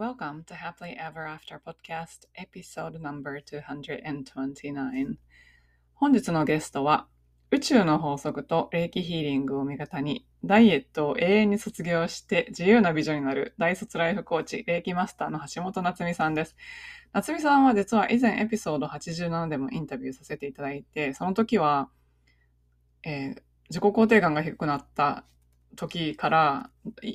Welcome to Happily Ever After Podcast Episode Number 229本日のゲストは宇宙の法則と霊気ヒーリングを味方にダイエットを永遠に卒業して自由な美女になる大卒ライフコーチ霊気マスターの橋本夏美さんです。夏美さんは実は以前エピソード87でもインタビューさせていただいてその時は、えー、自己肯定感が低くなった時から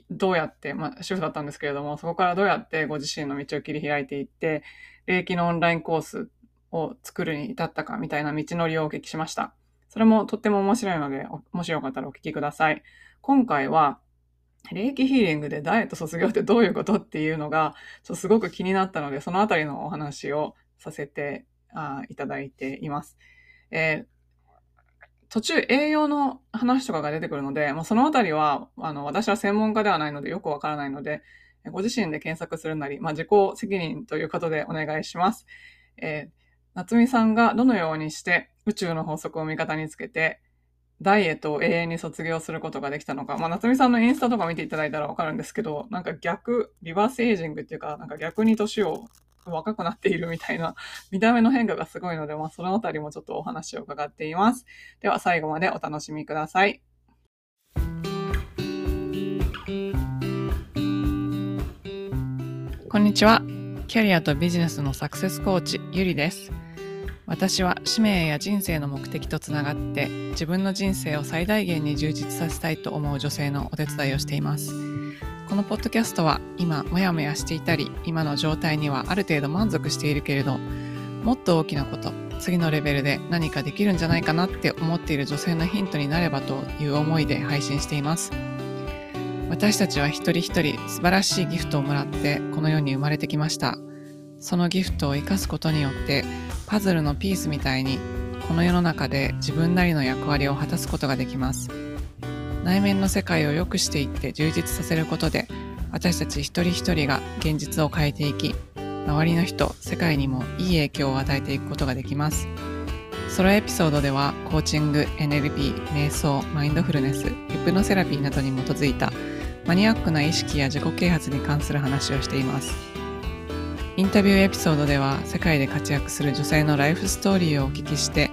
どうやって、まあ、主婦だったんですけれども、そこからどうやってご自身の道を切り開いていって、霊気のオンラインコースを作るに至ったかみたいな道のりをお聞きしました。それもとっても面白いので、もしよかったらお聞きください。今回は、霊気ヒーリングでダイエット卒業ってどういうことっていうのが、ちょっとすごく気になったので、そのあたりのお話をさせてあいただいています。えー途中栄養の話とかが出てくるので、まあ、そのあたりは、あの、私は専門家ではないのでよくわからないので、ご自身で検索するなり、まあ、自己責任ということでお願いします。えー、夏美さんがどのようにして宇宙の法則を味方につけて、ダイエットを永遠に卒業することができたのか。まあ、夏美さんのインスタとか見ていただいたらわかるんですけど、なんか逆、リバースエイジングっていうか、なんか逆に年を若くなっているみたいな見た目の変化がすごいので、まあ、そのあたりもちょっとお話を伺っています。では最後までお楽しみください。こんにちは。キャリアとビジネスのサクセスコーチ、ゆりです。私は使命や人生の目的とつながって自分の人生を最大限に充実させたいと思う女性のお手伝いをしています。このポッドキャストは今モヤモヤしていたり今の状態にはある程度満足しているけれどもっと大きなこと次のレベルで何かできるんじゃないかなって思っている女性のヒントになればという思いで配信しています。私たちは一人一人素晴らしいギフトをもらってこの世に生まれてきました。そのギフトを生かすことによってパズルのピースみたいにこの世の中で自分なりの役割を果たすことができます。内面の世界を良くしていって充実させることで私たち一人一人が現実を変えていき周りの人世界にもいい影響を与えていくことができます。ソロエピソードではコーチング NLP 瞑想マインドフルネスヒプノセラピーなどに基づいたマニアックな意識や自己啓発に関する話をしています。インタビューエピソードでは世界で活躍する女性のライフストーリーをお聞きして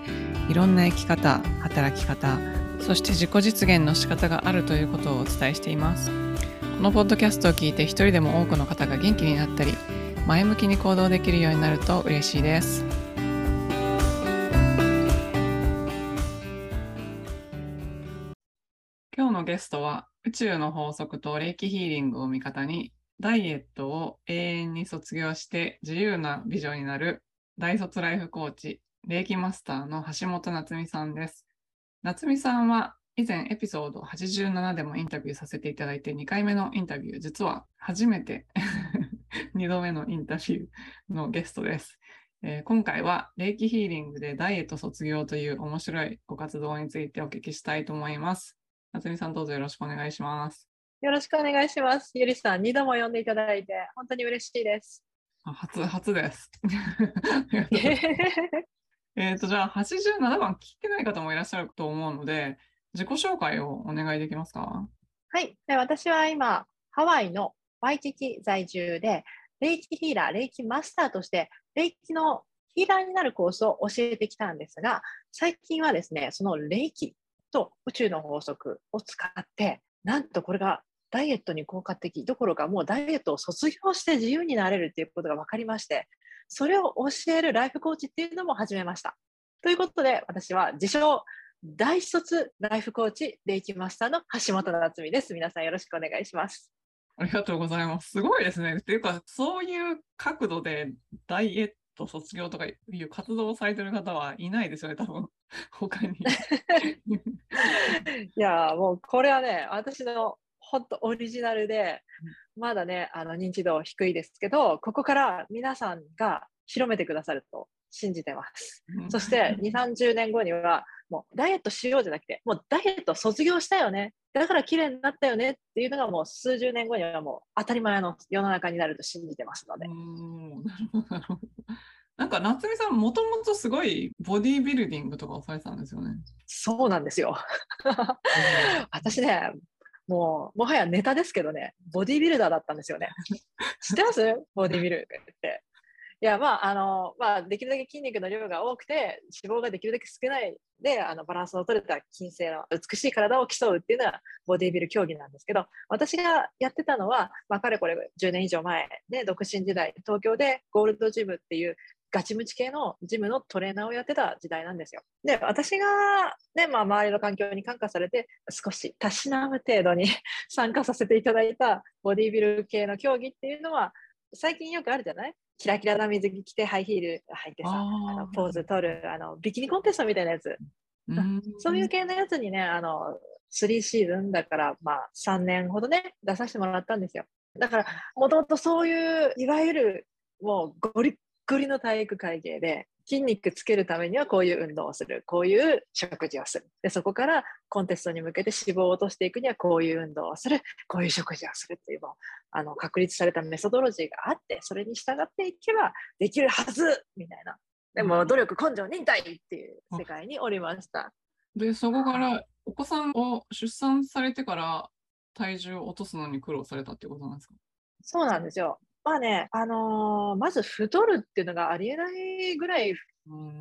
いろんな生き方働き方そして自己実現の仕方があるということをお伝えしています。このポッドキャストを聞いて一人でも多くの方が元気になったり、前向きに行動できるようになると嬉しいです。今日のゲストは宇宙の法則と霊気ヒーリングを味方にダイエットを永遠に卒業して自由な美女になる大卒ライフコーチ霊気マスターの橋本夏美さんです。夏美さんは以前エピソード87でもインタビューさせていただいて2回目のインタビュー、実は初めて 2度目のインタビューのゲストです。えー、今回は霊気ヒーリングでダイエット卒業という面白いご活動についてお聞きしたいと思います。夏美さんどうぞよろしくお願いします。よろしくお願いします。ゆりさん、2度も呼んでいただいて本当に嬉しいです。初、初です。えっ、と、じゃあ、87番聞いてない方もいらっしゃると思うので、自己紹介をお願いできますか？はい。私は今、ハワイのワイキキ在住で、霊気ヒーラー、霊気マスターとして、霊気のヒーラーになるコースを教えてきたんですが、最近はですね、その霊気と宇宙の法則を使って、なんとこれがダイエットに効果的どころかもうダイエットを卒業して自由になれるということが分かりましてそれを教えるライフコーチっていうのも始めました。ということで、私は自称大卒ライフコーチ、霊気マスターの橋本夏美です。皆さんよろしくお願いします。ありがとうございます。すごいですね。っていうか、そういう角度でダイエット卒業とかいう活動をされてる方はいないですよね、多分 他に。いや、もうこれはね、私の本当オリジナルで、まだね、あの認知度低いですけど、ここから皆さんが広めてくださると信じてます。そして2、30年後には、もうダイエットしようじゃなくて、もうダイエット卒業したよね。だから綺麗になったよねっていうのがもう数十年後にはもう当たり前の世の中になると信じてますので。なんか夏美さんもともとすごいボディービルディングとかをされてたんですよね。そうなんですよ。私ね、もう、もはやネタですけどね、ボディービルダーだったんですよね。知ってます？ボディービルって。いや、まあ、あの、まあ、できるだけ筋肉の量が多くて、脂肪ができるだけ少ないで、あの、バランスの取れた筋性の美しい体を競うっていうのは、ボディービル競技なんですけど、私がやってたのは、まあ、かれこれ10年以上前で、独身時代、東京でゴールドジムっていうガチムチ系のジムのトレーナーをやってた時代なんですよ。で、私がね、まあ、周りの環境に感化されて、少したしなむ程度に 参加させていただいたボディービル系の競技っていうのは、最近よくあるじゃない？キラキラな水着着てハイヒール履いてさ、あのポーズ取る、あの、ビキニコンテストみたいなやつ。そういう系のやつにね、あの、3シーズンだから、まあ、3年ほどね、出させてもらったんですよ。だから、もともとそういう、いわゆる、もうゴリッゴリの体育会系で、筋肉つけるためにはこういう運動をする、こういう食事をする。で、そこからコンテストに向けて脂肪を落としていくにはこういう運動をする、こういう食事をするっていうのあの確立されたメソドロジーがあって、それに従っていけばできるはずみたいな。でも努力、根性、忍耐っていう世界におりました。で、そこからお子さんを出産されてから体重を落とすのに苦労されたっていうことなんですか？そうなんですよ。まあね、あのー、まず太るっていうのがありえないぐらい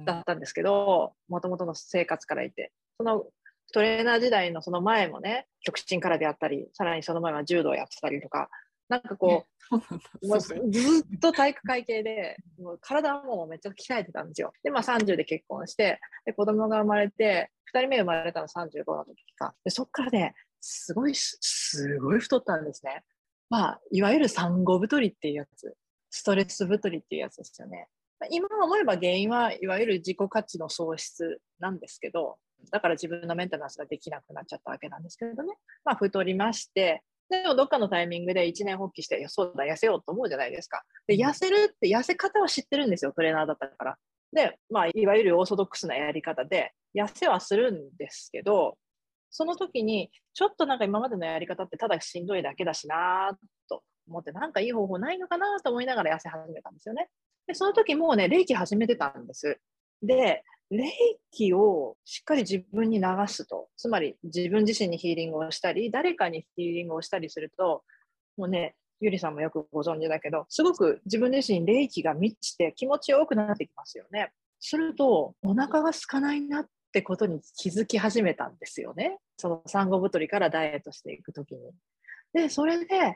だったんですけど、もともとの生活からいて。そのトレーナー時代のその前もね、極真からであったり、さらにその前は柔道やってたりとか、なんかこう、もうずっと体育会系で、もう体はもうめっちゃ鍛えてたんですよ。で、まあ30で結婚して、で、子供が生まれて、2人目生まれたの35の時か。で、そっからね、すごい、すごい太ったんですね。まあ、いわゆる産後太りっていうやつ、ストレス太りっていうやつですよね。今思えば原因はいわゆる自己価値の喪失なんですけど、だから自分のメンテナンスができなくなっちゃったわけなんですけどね。まあ、太りまして、でもどっかのタイミングで一年発起して、そうだ、痩せようと思うじゃないですか。で、痩せるって痩せ方は知ってるんですよ、トレーナーだったから。で、まあ、いわゆるオーソドックスなやり方で、痩せはするんですけど、その時に、ちょっとなんか今までのやり方ってただしんどいだけだしなと思って、なんかいい方法ないのかなと思いながら痩せ始めたんですよね。で、その時もうね、霊気始めてたんです。で、霊気をしっかり自分に流すと、つまり自分自身にヒーリングをしたり、誰かにヒーリングをしたりすると、もうね、ゆりさんもよくご存知だけど、すごく自分自身霊気が満ちて気持ちよくなってきますよね。すると、お腹が空かないなっってことに気づき始めたんですよね。その産後太りからダイエットしていくときに。で、それで、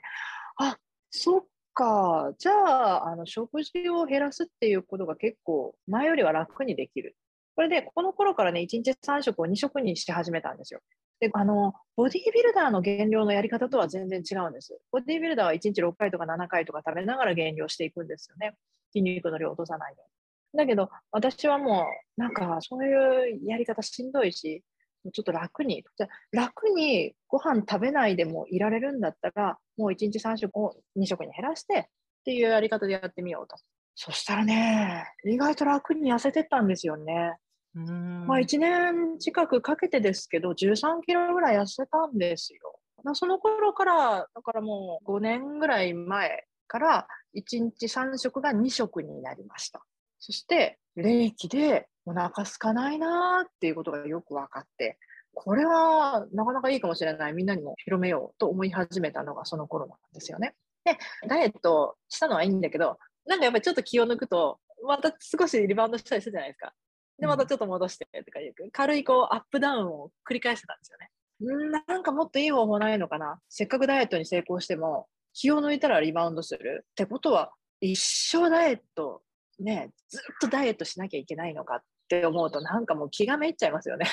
あ、そっか、じゃあ、あの、食事を減らすっていうことが結構前よりは楽にできる。これで、この頃からね、1日3食を2食にし始めたんですよ。で、あの、ボディービルダーの減量のやり方とは全然違うんです。ボディービルダーは1日6回とか7回とか食べながら減量していくんですよね。筋肉の量を落とさないように。だけど、私はもう、なんか、そういうやり方しんどいし、ちょっと楽に、じゃ楽にご飯食べないでもいられるんだったら、もう1日3食を2食に減らして、っていうやり方でやってみようと。そしたらね、意外と楽に痩せてったんですよね。まあ1年近くかけてですけど、13キロぐらい痩せたんですよ。その頃から、だからもう5年ぐらい前から1日3食が2食になりました。そして、冷気でお腹空かないなーっていうことがよく分かって、これはなかなかいいかもしれない。みんなにも広めようと思い始めたのがその頃なんですよね。で、ダイエットしたのはいいんだけど、なんかやっぱりちょっと気を抜くと、また少しリバウンドしたりするじゃないですか。で、またちょっと戻してとかいう、軽いこうアップダウンを繰り返してたんですよね。んなんかもっといい方法ないのかな。せっかくダイエットに成功しても、気を抜いたらリバウンドする。ってことは、一生ダイエットね、ずっとダイエットしなきゃいけないのかって思うと、なんかもう気がめいっちゃいますよね。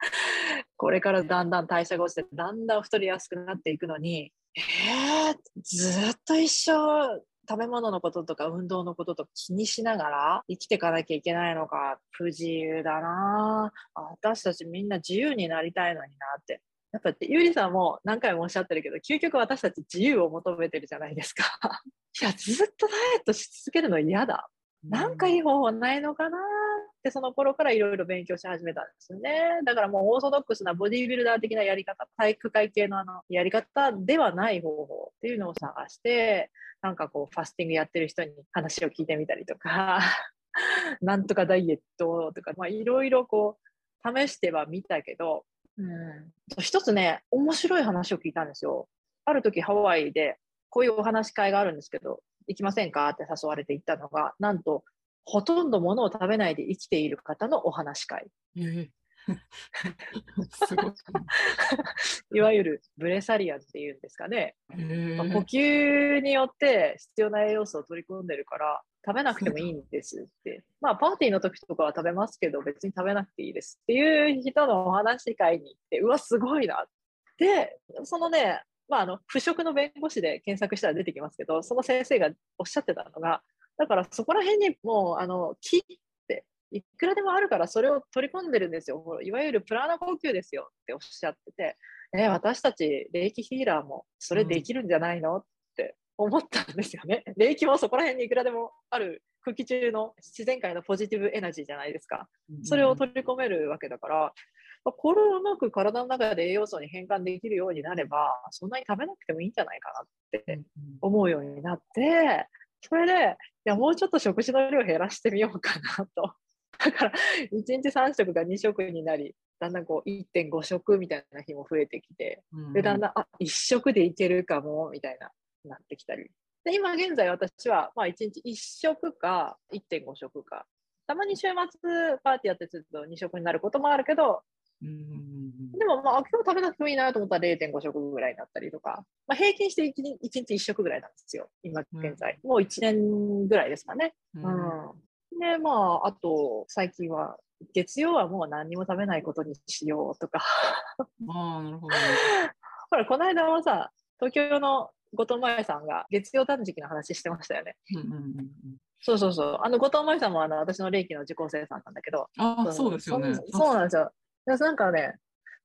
これからだんだん代謝が落ちて、だんだん太りやすくなっていくのに、えー、ずっと一生食べ物のこととか運動のことと気にしながら生きていかなきゃいけないのか、不自由だな私たちみんな自由になりたいのになって。やっぱゆりさんも何回もおっしゃってるけど、究極私たち自由を求めてるじゃないですか。いや、ずっとダイエットし続けるの嫌だ。なんかいい方法ないのかなってその頃からいろいろ勉強し始めたんですよね。だからもうオーソドックスなボディービルダー的なやり方、体育会系のあのやり方ではない方法っていうのを探して、なんかこうファスティングやってる人に話を聞いてみたりとか、なんとかダイエットとか、いろいろこう試してはみたけど、うん、一つね、面白い話を聞いたんですよ。ある時ハワイでこういうお話し会があるんですけど、行きませんか？って誘われて行ったのが、なんと、ほとんど物を食べないで生きている方のお話し会。い。いわゆるブレサリアンっていうんですかね。えまあ呼吸によって必要な栄養素を取り込んでるから、食べなくてもいいんですって。まあ、パーティーの時とかは食べますけど、別に食べなくていいですっていう人のお話し会に行って、うわ、すごいな。で、そのね、まあ、あの、腐食の弁護士で検索したら出てきますけど、その先生がおっしゃってたのが、だからそこら辺にもう、あの、木って、いくらでもあるからそれを取り込んでるんですよ。いわゆるプラーナ呼吸ですよっておっしゃってて、え私たち霊気ヒーラーもそれできるんじゃないの、って思ったんですよね。霊気もそこら辺にいくらでもある空気中の自然界のポジティブエナジーじゃないですか。それを取り込めるわけだから、まあこれをうまく体の中で栄養素に変換できるようになれば、そんなに食べなくてもいいんじゃないかなって思うようになって、それで、いや、もうちょっと食事の量減らしてみようかなと。だから、1日3食が2食になり、だんだんこう1.5食みたいな日も増えてきて、で、だんだん、あ、1食でいけるかも、みたいな、なってきたり。で、今現在私は、まあ1日1食か1.5食か。たまに週末パーティーやってすると2食になることもあるけど、うんでもまあ今日食べなくてもいいなと思ったら0.5食ぐらいだったりとか、まあ、平均して1日 ,1 日1食ぐらいなんですよ、今現在。もう1年ぐらいですかね。ううんん。で、まあ、あと最近は、月曜はもう何にも食べないことにしようとか。ああ、なるほど。ほら、この間はさ、東京の後藤真さんが月曜断食の話してましたよね。うんうんうんうんそうそうそう。あの、後藤真さんもあの私の霊気の受講生さんなんだけど、ああ、そうですよね。そうなんですよ。なんかね、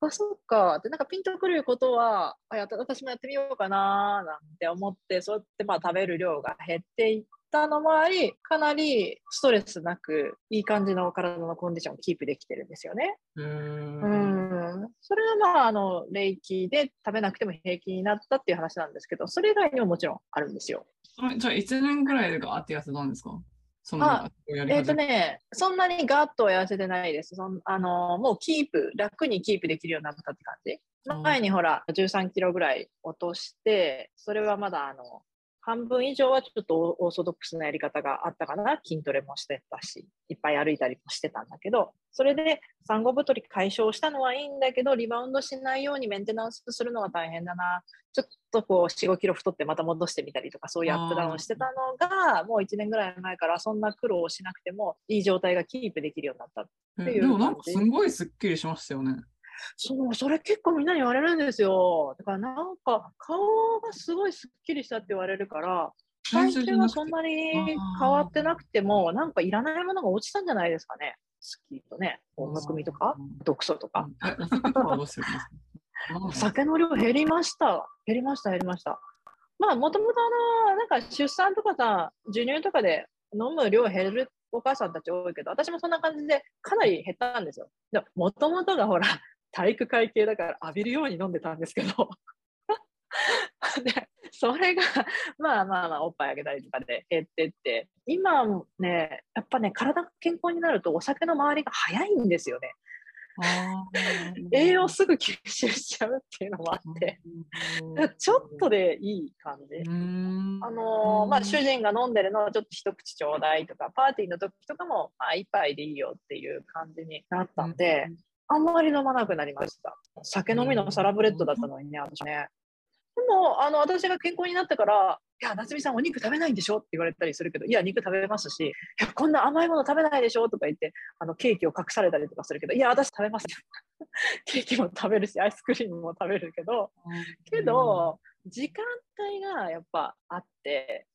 あ、そっかって、なんかピンとくることは、あや私もやってみようかななんて思って、そうやってまあ食べる量が減っていったのもあり、かなりストレスなく、いい感じの体のコンディションをキープできてるんですよね。へーうん。それはまあ、あの、霊気で食べなくても平気になったっていう話なんですけど、それ以外にももちろんあるんですよ。あじゃあ、1年ぐらいでガーって痩せたんですか？そのえっ、と始めね、そんなにガッとは痩せてないです。そんあのもうキープ、楽にキープできるようになったって感じ。うん前にほら、13キロぐらい落として、それはまだあの、半分以上はちょっとオーソドックスなやり方があったかな。筋トレもしてたし、いっぱい歩いたりもしてたんだけど、それで産後太り解消したのはいいんだけど、リバウンドしないようにメンテナンスするのが大変だな。ちょっとこう4、5キロ太ってまた戻してみたりとか、そういうアップダウンしてたのが、もう1年ぐらい前からそんな苦労をしなくても、いい状態がキープできるようになった。っていうでもなんかすごいすっきりしましたよね。そう、それ結構みんなに言われるんですよ。だからなんか顔がすごいすっきりしたって言われるから、体重はそんなに変わってなくても、なんかいらないものが落ちたんじゃないですかね。スキーとね、こうむくみとか、毒素とか。酒の量減りました。減りました、減りました。まあ、もともとあの、なんか出産とかさ、授乳とかで飲む量減るお母さんたち多いけど、私もそんな感じでかなり減ったんですよ。でもともとがほら、体育会系だから浴びるように飲んでたんですけど。で、それが、まあまあまあ、おっぱいあげたりとかで減ってって、今もね、やっぱね、体が健康になるとお酒の周りが早いんですよね。栄養すぐ吸収しちゃうっていうのもあって。ちょっとでいい感じ。うんあのーまあ、主人が飲んでるのをちょっと一口ちょうだいとか、パーティーの時とかも、まあ、一杯でいいよっていう感じになったんで、あんまり飲まなくなりました。酒飲みのサラブレッドだったのにね、私ね。でも、あの、私が健康になってから、いや、夏美さんお肉食べないんでしょって言われたりするけど、いや、肉食べますし、いや、こんな甘いもの食べないでしょとか言って、あの、ケーキを隠されたりとかするけど、いや、私食べます。ケーキも食べるし、アイスクリームも食べるけど、けど、時間帯がやっぱあって、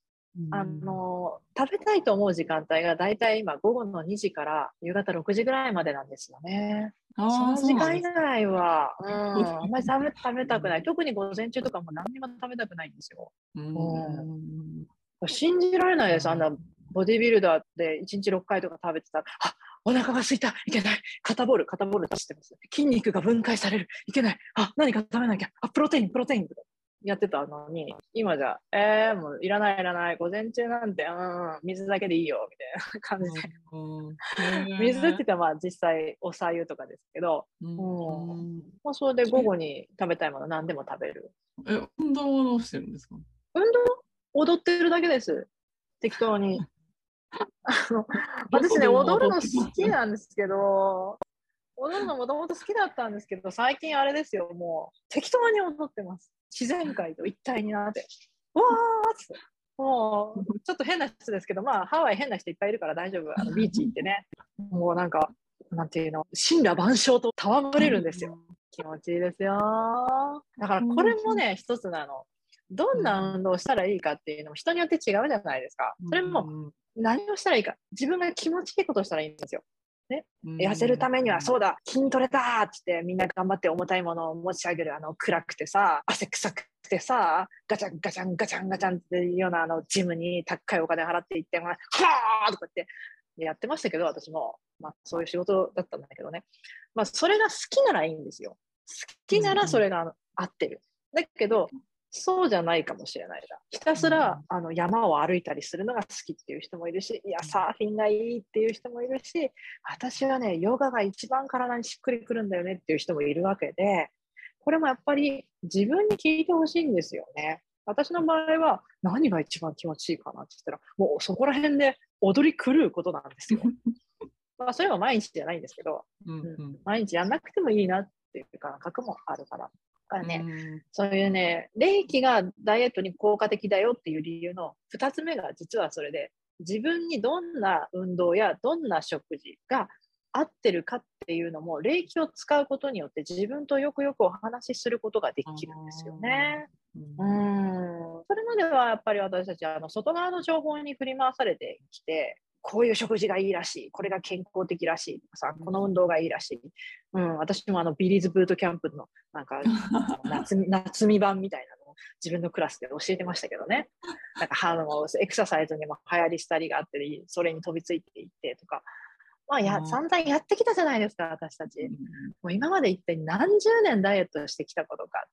あの、食べたいと思う時間帯がだいたい今午後の2時から夕方6時ぐらいまでなんですよね。その時間以外は、うん、あんまり食べ食べたくない。特に午前中とかも何にも食べたくないんですよ。うん。信じられないです。あんなボディビルダーで1日6回とか食べてたら、あお腹が空いた。いけない。肩ボール、肩ボール出してます。筋肉が分解される。いけない。あ、何か食べなきゃ。あ、プロテイン、プロテイン。とかやってたのに、今じゃ、えー、もういらないいらない、午前中なんて、うん、水だけでいいよ、みたいな感じで。うん水って言ったらまあ実際おさゆとかですけど、うんまあ、それで午後に食べたいもの何でも食べる。え、運動はどうしてるんですか？運動？踊ってるだけです。適当に。あの私ね、踊るの好きなんですけど、踊るのもともと好きだったんですけど、最近あれですよ、もう適当に踊ってます。自然界と一体になって。わーって。もう、ちょっと変な人ですけど、まあ、ハワイ変な人いっぱいいるから大丈夫。あのビーチ行ってね。もうなんか、なんていうの、神羅万象と戯れるんですよ。。気持ちいいですよ。だからこれもね、一つなの。どんな運動をしたらいいかっていうのも人によって違うじゃないですか。それも何をしたらいいか。自分が気持ちいいことをしたらいいんですよ。痩せるためにはそうだ、筋トレだっつってみんな頑張って重たいものを持ち上げる、あの暗くてさ、汗臭くてさ、ガチャンガチャンガチャンガチャンっていうようなあのジムに高いお金払って行って、まあ、はーとかってやってましたけど、私も。まあそういう仕事だったんだけどね。まあそれが好きならいいんですよ。好きならそれが合ってる。だけど、そうじゃないかもしれないな。ひたすらあの山を歩いたりするのが好きっていう人もいるし、いや、サーフィンがいいっていう人もいるし、私はね、ヨガが一番体にしっくりくるんだよねっていう人もいるわけで、これもやっぱり自分に聞いてほしいんですよね。私の場合は何が一番気持ちいいかなって言ったら、もうそこら辺で踊り狂うことなんですよ。まあ、それは毎日じゃないんですけど、うんうん毎日やんなくてもいいなっていう感覚もあるから。だからね、うんそういうね、霊気がダイエットに効果的だよっていう理由の2つ目が実はそれで、自分にどんな運動やどんな食事が合ってるかっていうのも、霊気を使うことによって自分とよくよくお話しすることができるんですよね。ううんん。それまではやっぱり私たちはあの外側の情報に振り回されてきて、こういう食事がいいらしい、これが健康的らしいとかさ、この運動がいいらしい。うん、私もあのビリーズブートキャンプのなんか 夏み夏み版みたいなのを自分のクラスで教えてましたけどね。なんかハードエクササイズにも流行りしたりがあって、それに飛びついていってとか。まあや、うん散々やってきたじゃないですか、私たち。もう今まで一体何十年ダイエットしてきたことか。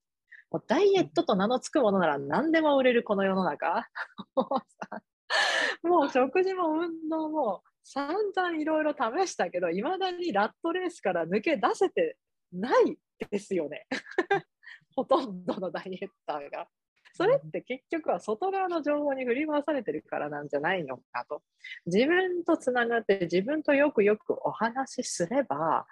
もうダイエットと名の付くものなら何でも売れるこの世の中。もう食事も運動も散々いろいろ試したけど、いまだにラットレースから抜け出せてないですよね。ほとんどのダイエッターが。それって結局は外側の情報に振り回されてるからなんじゃないのかと。自分とつながって自分とよくよくお話しすれば、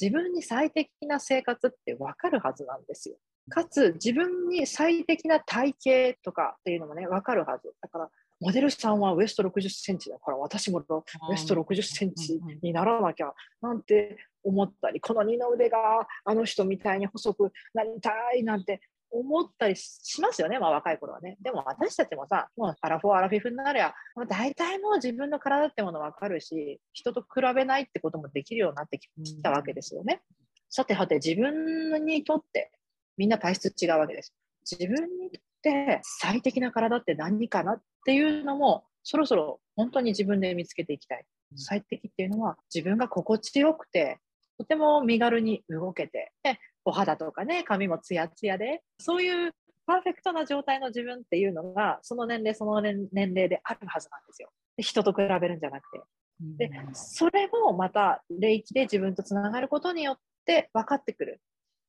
自分に最適な生活ってわかるはずなんですよ。かつ自分に最適な体型とかっていうのもね、わかるはず。だから、モデルさんはウエスト60センチだから、私もウエスト60センチにならなきゃなんて思ったり、この二の腕があの人みたいに細くなりたいなんて思ったりしますよね、まあ若い頃はね。でも私たちもさ、もうアラフォー、アラフィフになりゃ、まあ、大体もう自分の体ってもの分かるし、人と比べないってこともできるようになってきたわけですよね。さてはて、自分にとって、みんな体質違うわけです。自分にとって最適な体って何かなっていうのも、そろそろ本当に自分で見つけていきたい。最適っていうのは自分が心地よくて、とても身軽に動けて、でお肌とかね、髪もツヤツヤで、そういうパーフェクトな状態の自分っていうのが、その年齢、その年齢であるはずなんですよ。で人と比べるんじゃなくて。で、それもまた、霊気で自分とつながることによって分かってくる。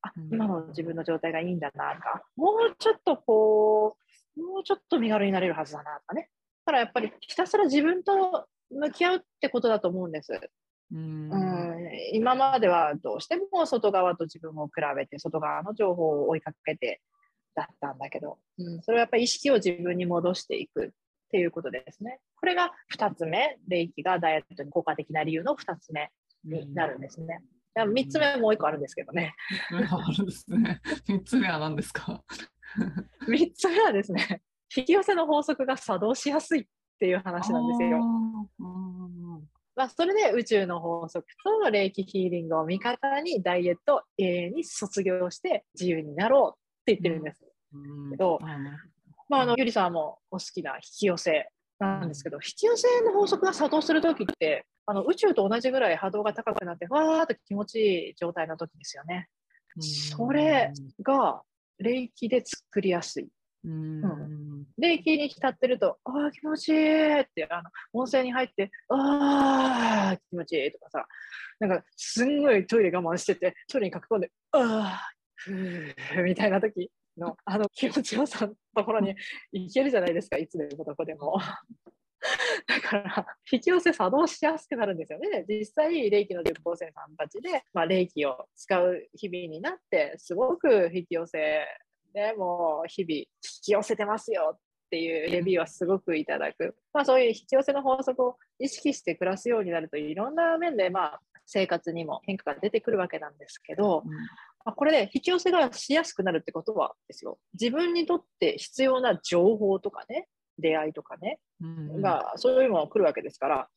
あ、今の自分の状態がいいんだなとか、もうちょっとこう、もうちょっと身軽になれるはずだなとかね。だからやっぱりひたすら自分と向き合うってことだと思うんです。うんうん、今まではどうしても外側と自分を比べて、外側の情報を追いかけてだったんだけど、うん、それはやっぱり意識を自分に戻していくっていうことですね。これが2つ目、霊気がダイエットに効果的な理由の2つ目になるんですね。3つ目もう1個あるんですけどね。あるんですね。3つ目は何ですか？3つ目はですね、引き寄せの法則が作動しやすいっていう話なんですよ。まあ、それで宇宙の法則と霊気ヒーリングを味方にダイエットを永遠に卒業して自由になろうって言ってるんです。けど、まあ、あのゆりさんもお好きな引き寄せなんですけど、引き寄せの法則が作動するときってあの宇宙と同じぐらい波動が高くなってわーっと気持ちいい状態の時ですよね。それが霊気で作りやすい。うん。霊気に浸ってると、ああ、気持ちいいって、あの、温泉に入って、ああ、気持ちいいとかさ、なんか、すんごいトイレ我慢してて、トイレに駆け込んで、ああ、みたいな時の、あの気持ちよさのところに行けるじゃないですか、いつでもどこでも。だから、引き寄せ作動しやすくなるんですよね。実際、霊気の受講生さんたちで、まあ、霊気を使う日々になって、すごく引き寄せでもう日々引き寄せてますよっていうレビューはすごくいただく。まあそういう引き寄せの法則を意識して暮らすようになるといろんな面でまあ生活にも変化が出てくるわけなんですけど、まあ、これで引き寄せがしやすくなるってことはですよ。自分にとって必要な情報とかね、出会いとかね、うん。がそういうのが来るわけですから、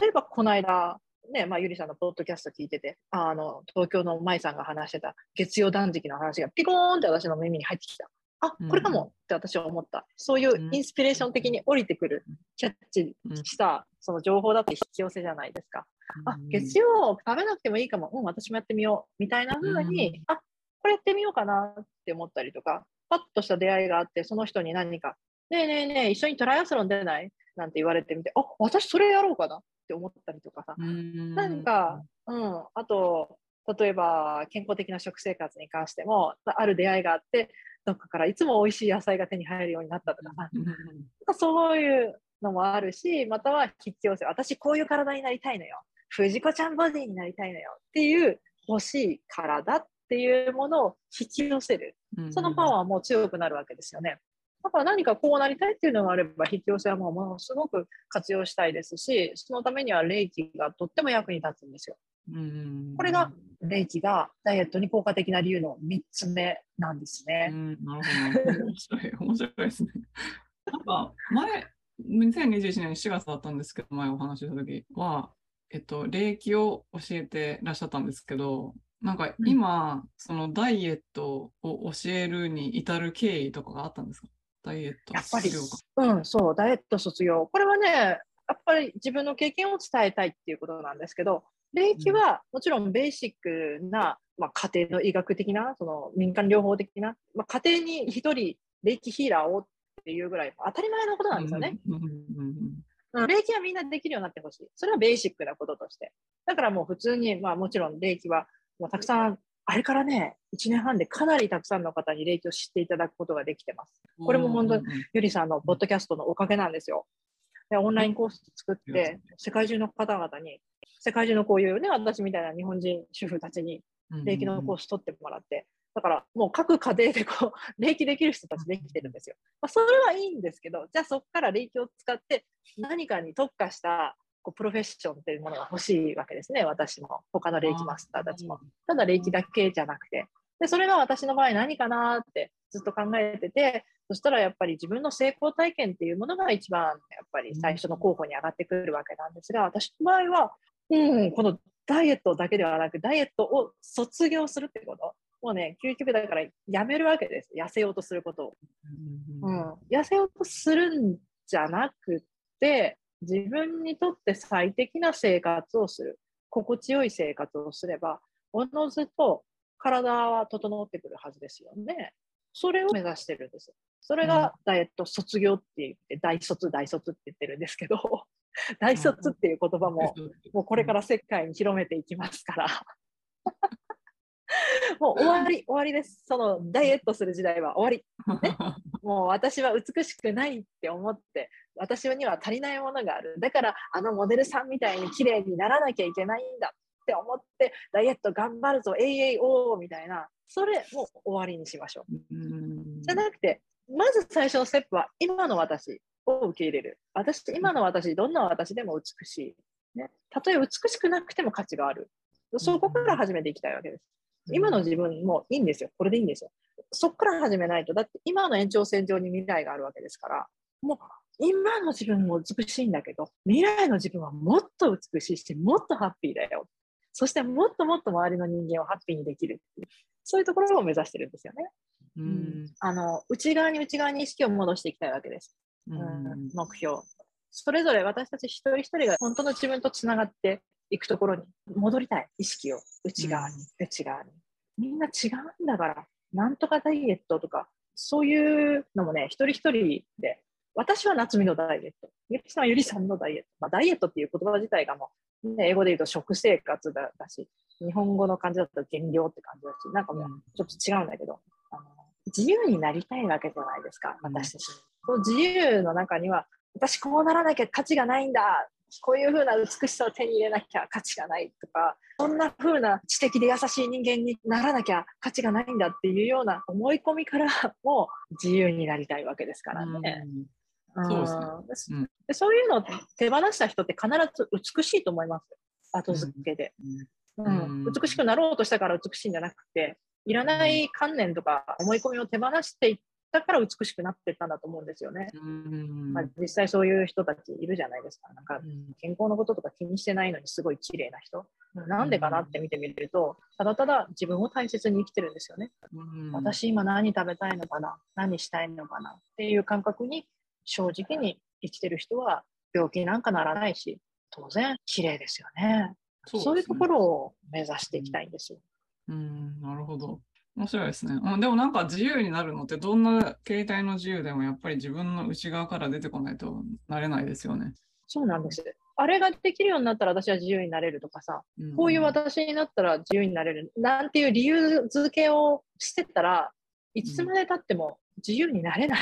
例えばこの間、ね、まあ、ゆりさんのポッドキャスト聞いてて、あの、東京の舞さんが話してた月曜断食の話がピコーンって私の耳に入ってきた。あ、これかもって私は思った。そういうインスピレーション的に降りてくる、キャッチしたその情報だって引き寄せじゃないですか。あ、月曜食べなくてもいいかも。うん、私もやってみよう。みたいな風に、あ、これやってみようかなって思ったりとか、パッとした出会いがあって、その人に何か、ねえねえねえ、一緒にトライアスロン出ない？なんて言われてみて、あ、私それやろうかなって思ったりとかさ。なんか、うん、あと、例えば健康的な食生活に関しても、ある出会いがあって、どっかからいつも美味しい野菜が手に入るようになったとかさ、そういうのもあるし、または引き寄せ、私こういう体になりたいのよ。藤子ちゃんボディになりたいのよっていう欲しい体っていうものを引き寄せる。そのパワーも強くなるわけですよね。だから何かこうなりたいっていうのがあれば、引き寄せはもうものすごく活用したいですし、そのためには霊気がとっても役に立つんですよ。これが霊気がダイエットに効果的な理由の3つ目なんですね。うん、なるほど。面白い、面白いですね。なんか前、2021年4月だったんですけど、前お話しした時は、えっと、霊気を教えてらっしゃったんですけど、なんか今、うん、そのダイエットを教えるに至る経緯とかがあったんですか？ダイエットやっぱり、うん、そう、ダイエット卒業。これはね、やっぱり自分の経験を伝えたいっていうことなんですけど、霊気はもちろんベーシックな、まあ、家庭の医学的な、その民間療法的な、まあ、家庭に一人霊気ヒーラーをっていうぐらい当たり前のことなんですよね。霊気はみんなできるようになってほしい。それはベーシックなこととして。だからもう普通に、まあもちろん霊気はもうたくさん、あれからね、1年半でかなりたくさんの方に霊気を知っていただくことができてます。これも本当にゆりさんのポッドキャストのおかげなんですよ。でオンラインコース作って、世界中の方々に、世界中のこういうね、私みたいな日本人主婦たちに霊気のコース取ってもらって、だからもう各家庭でこう、霊気できる人たちできてるんですよ。まあ、それはいいんですけど、じゃあそこから霊気を使って何かに特化したこうプロフェッションっていうものが欲しいわけですね、私も。他の霊気マスターたちも。ただ霊気だけじゃなくて。で、それが私の場合何かなってずっと考えてて、そしたらやっぱり自分の成功体験っていうものが一番やっぱり最初の候補に上がってくるわけなんですが、私の場合は、うん、このダイエットだけではなく、ダイエットを卒業するってこと。もうね、究極だからやめるわけです。痩せようとすることを。うん、痩せようとするんじゃなくて、自分にとって最適な生活をする。心地よい生活をすれば、おのずと体は整ってくるはずですよね。それを目指してるんです。それがダイエット卒業って言って、大卒、大卒って言ってるんですけど、大卒っていう言葉も、もうこれから世界に広めていきますから。もう終わり、終わりです。そのダイエットする時代は終わり。ね、もう私は美しくないって思って、私には足りないものがある。だからあのモデルさんみたいに綺麗にならなきゃいけないんだって思って、ダイエット頑張るぞ、AAO みたいな、それもう終わりにしましょう。じゃなくて、まず最初のステップは今の私を受け入れる。私、今の私、どんな私でも美しい。ね、たとえ美しくなくても価値がある。そこから始めていきたいわけです。今の自分もいいんですよ。これでいいんですよ。そこから始めないと、だって今の延長線上に未来があるわけですから、もう今の自分も美しいんだけど、未来の自分はもっと美しいし、もっとハッピーだよ。そしてもっともっと周りの人間をハッピーにできるっていう、そういうところを目指してるんですよね。うん、あの内側に内側に意識を戻していきたいわけです。うん、目標。それぞれ私たち一人一人が本当の自分とつながっていくところに戻りたい意識を内側に、うん、内側に。みんな違うんだから。なんとかダイエットとか、そういうのもね、一人一人で、私は夏美のダイエット、ゆりさんはゆりさんのダイエット、まあ、ダイエットっていう言葉自体がもう、ね、英語で言うと食生活だし、日本語の感じだと減量って感じだし、なんかもうちょっと違うんだけど、あの自由になりたいわけじゃないですか、私たち。その自由の中には、私こうならなきゃ価値がないんだこういう風な美しさを手に入れなきゃ価値がないとか、そんな風な知的で優しい人間にならなきゃ価値がないんだっていうような思い込みから も自由になりたいわけですからね。そうですね、でそういうのを手放した人って必ず美しいと思います。後付けで、うん、うん、美しくなろうとしたから美しいんじゃなくて、いらない観念とか思い込みを手放していっだから美しくなってったんだと思うんですよね。まあ、実際そういう人たちいるじゃないですか。なんか健康のこととか気にしてないのにすごい綺麗な人。なんでかなって見てみると、ただただ自分を大切に生きてるんですよね。私今何食べたいのかな？何したいのかな？っていう感覚に正直に生きてる人は病気なんかならないし、当然綺麗ですよね。そう、ね、いうところを目指していきたいんですよ。うん、なるほど。面白いですね。うん、でもなんか自由になるのってどんな形態の自由でもやっぱり自分の内側から出てこないとなれないですよね。そうなんです。あれができるようになったら私は自由になれるとかさ、うん、こういう私になったら自由になれるなんていう理由付けをしてたらいつまでたっても自由になれない。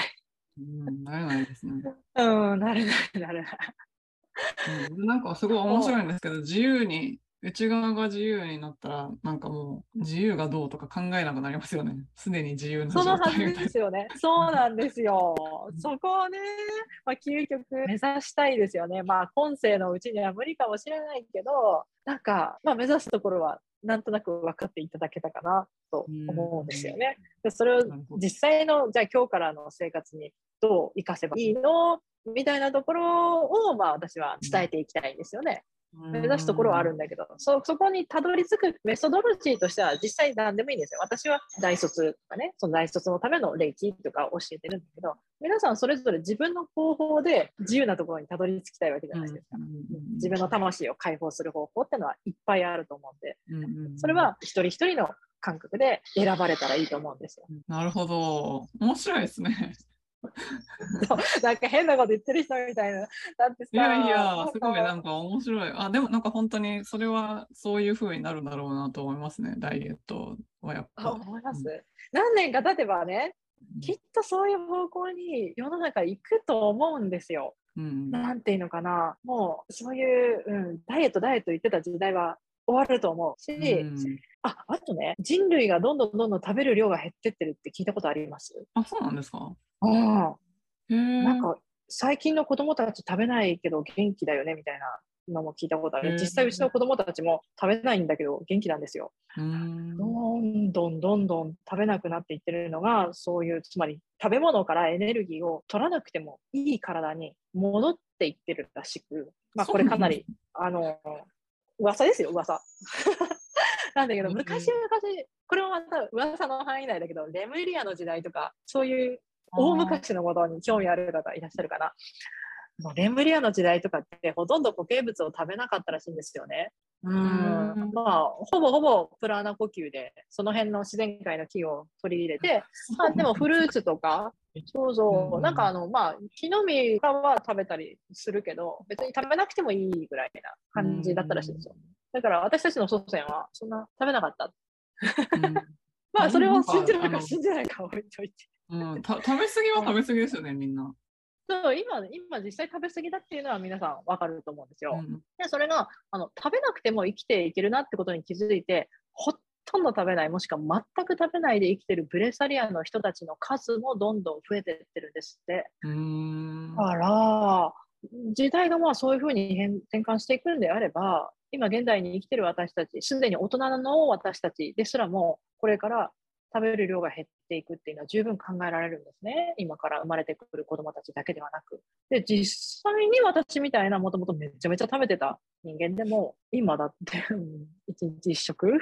うん、なれないですね。うん、なれない、なれない。うん、なんかすごい面白いんですけど、自由に内側が自由になったら、なんかもう自由がどうとか考えなくなりますよね。すでに自由な状態そのはずですよね。そうなんですよ。そこをね、まあ、究極目指したいですよね。まあ、今世のうちには無理かもしれないけど、なんか、まあ、目指すところはなんとなく分かっていただけたかなと思うんですよね。でそれを実際の、じゃあ今日からの生活にどう生かせばいいの？みたいなところを、まあ、私は伝えていきたいんですよね。目指すところはあるんだけど、そそこにたどり着くメソドロジーとしては実際何でもいいんですよ。私は大卒とかね、その大卒のための霊気とか教えてるんだけど、皆さんそれぞれ自分の方法で自由なところにたどり着きたいわけじゃないですか。自分の魂を解放する方法っていうのはいっぱいあると思うんで、それは一人一人の感覚で選ばれたらいいと思うんですよ。なるほど。面白いですね。なんか変なこと言ってる人みたいな。だってさ。いやいや、すごいなんか面白い。あ、でもなんか本当にそれはそういうふうになるんだろうなと思いますね、ダイエットはやっぱ。思います、うん、何年か経てばね、きっとそういう方向に世の中行くと思うんですよ。うん、なんていうのかな、もうそういう、うん、ダイエット、ダイエット言ってた時代は終わると思うし、うん、ああとね、人類がどんどんどんどん食べる量が減ってってるって聞いたことあります？あ、そうなんですか？あなんか最近の子供たち食べないけど元気だよねみたいなのも聞いたことある。実際うちの子供たちも食べないんだけど元気なんですよ。どんどんどんどん食べなくなっていってるのがそういうつまり食べ物からエネルギーを取らなくてもいい体に戻っていってるらしく、まあ、これかなりあの噂ですよ噂。なんだけど昔々これもまた噂の範囲内だけどレムリアの時代とかそういう大昔のことに興味ある方いらっしゃるかな。レムリアの時代とかってほとんど固形物を食べなかったらしいんですよね。うん。まあ、ほぼほぼプラーナ呼吸でその辺の自然界の木を取り入れて、まあ、でもフルーツとかそうそう、なんかあの、まあ、木の実は食べたりするけど、別に食べなくてもいいぐらいな感じだったらしいんですよ。だから私たちの祖先はそんな食べなかった。まあ、それを信じるか信じないか置いといて。うん、食べ過ぎは食べ過ぎですよね、みんな。そう今今実際食べ過ぎだっていうのは皆さん分かると思うんですよ。うん、でそれがあの食べなくても生きていけるなってことに気づいてほとんど食べないもしくは全く食べないで生きてるブレサリアンの人たちの数もどんどん増えていってるんですって。だから時代がまあそういうふうに変転換していくんであれば今現代に生きてる私たちすでに大人の私たちですらもこれから食べる量が減っていくっていうのは十分考えられるんですね。今から生まれてくる子供たちだけではなく。で、実際に私みたいなもともとめちゃめちゃ食べてた人間でも、今だって 一日一食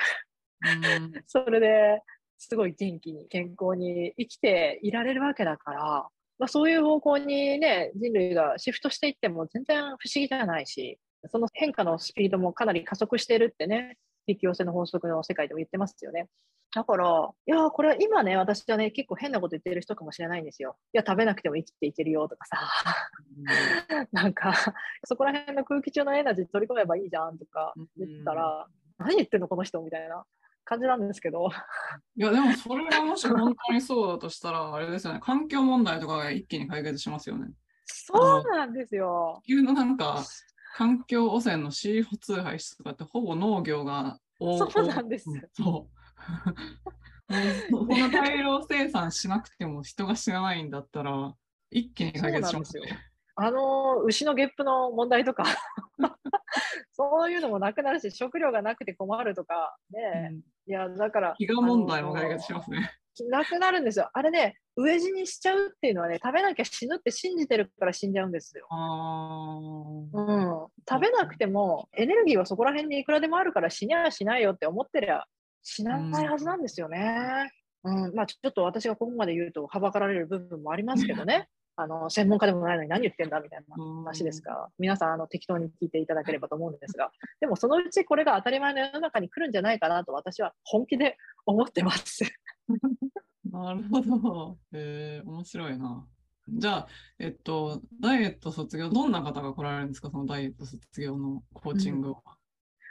それですごい元気に健康に生きていられるわけだから、まあ、そういう方向にね、人類がシフトしていっても全然不思議じゃないし、その変化のスピードもかなり加速してるってね、引き寄せの法則の世界でも言ってますよね。だから、いや、これ今ね、私はね、結構変なこと言ってる人かもしれないんですよ。いや、食べなくても生きていけるよとかさ、なんか、そこら辺の空気中のエナジー取り込めばいいじゃんとか言ったら、何言ってんの、この人みたいな感じなんですけど、いや、でもそれがもし本当にそうだとしたら、あれですよね、環境問題とかが一気に解決しますよね。そうなんですよ。地球のなんか、環境汚染の CO2 排出とかってほぼ農業が多そうなんです。そ う。もうそんな大量生産しなくても人が死なないんだったら、一気に解決しますそうなんね。あの牛のゲップの問題とか そういうのもなくなるし食料がなくて困るとかね、うんいやだから飢餓問題も解決しますね。なくなるんですよ。あれね飢え死にしちゃうっていうのはね食べなきゃ死ぬって信じてるから死んじゃうんですよ、うん、食べなくてもエネルギーはそこら辺にいくらでもあるから死にゃしないよって思ってりゃ死なないはずなんですよね。うん。まあ、ちょっと私がここまで言うとはばかられる部分もありますけどね。あの専門家でもないのに何言ってんだみたいな話ですが、皆さんあの適当に聞いていただければと思うんですが、でもそのうちこれが当たり前の世の中に来るんじゃないかなと私は本気で思ってます。なるほど。えー、面白いな。じゃあ、えっと、ダイエット卒業、どんな方が来られるんですか、そのダイエット卒業のコーチングは。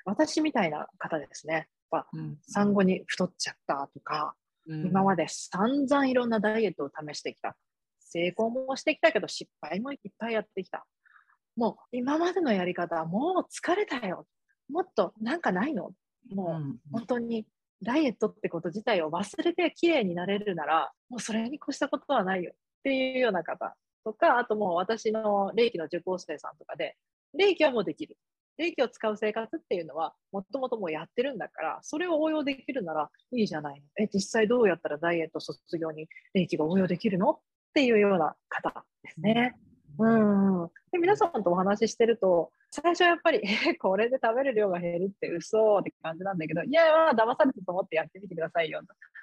私みたいな方ですね。やっぱうん産後に太っちゃったとか、今まで散々いろんなダイエットを試してきた。成功もしてきたけど失敗もいっぱいやってきた。もう今までのやり方はもう疲れたよ。もっとなんかないの？もう、うん本当にダイエットってこと自体を忘れて綺麗になれるなら、もうそれに越したことはないよっていうような方とか、あともう私の霊気の受講生さんとかで、霊気はもうできる。霊気を使う生活っていうのは、もともともうやってるんだから、それを応用できるならいいじゃないの。え、実際どうやったらダイエット卒業に霊気が応用できるの？っていうような方ですね。うんうん、で皆さんとお話ししてると最初やっぱりえ これで食べる量が減るって嘘って感じなんだけどいやまあ騙されたと思ってやってみてくださいよ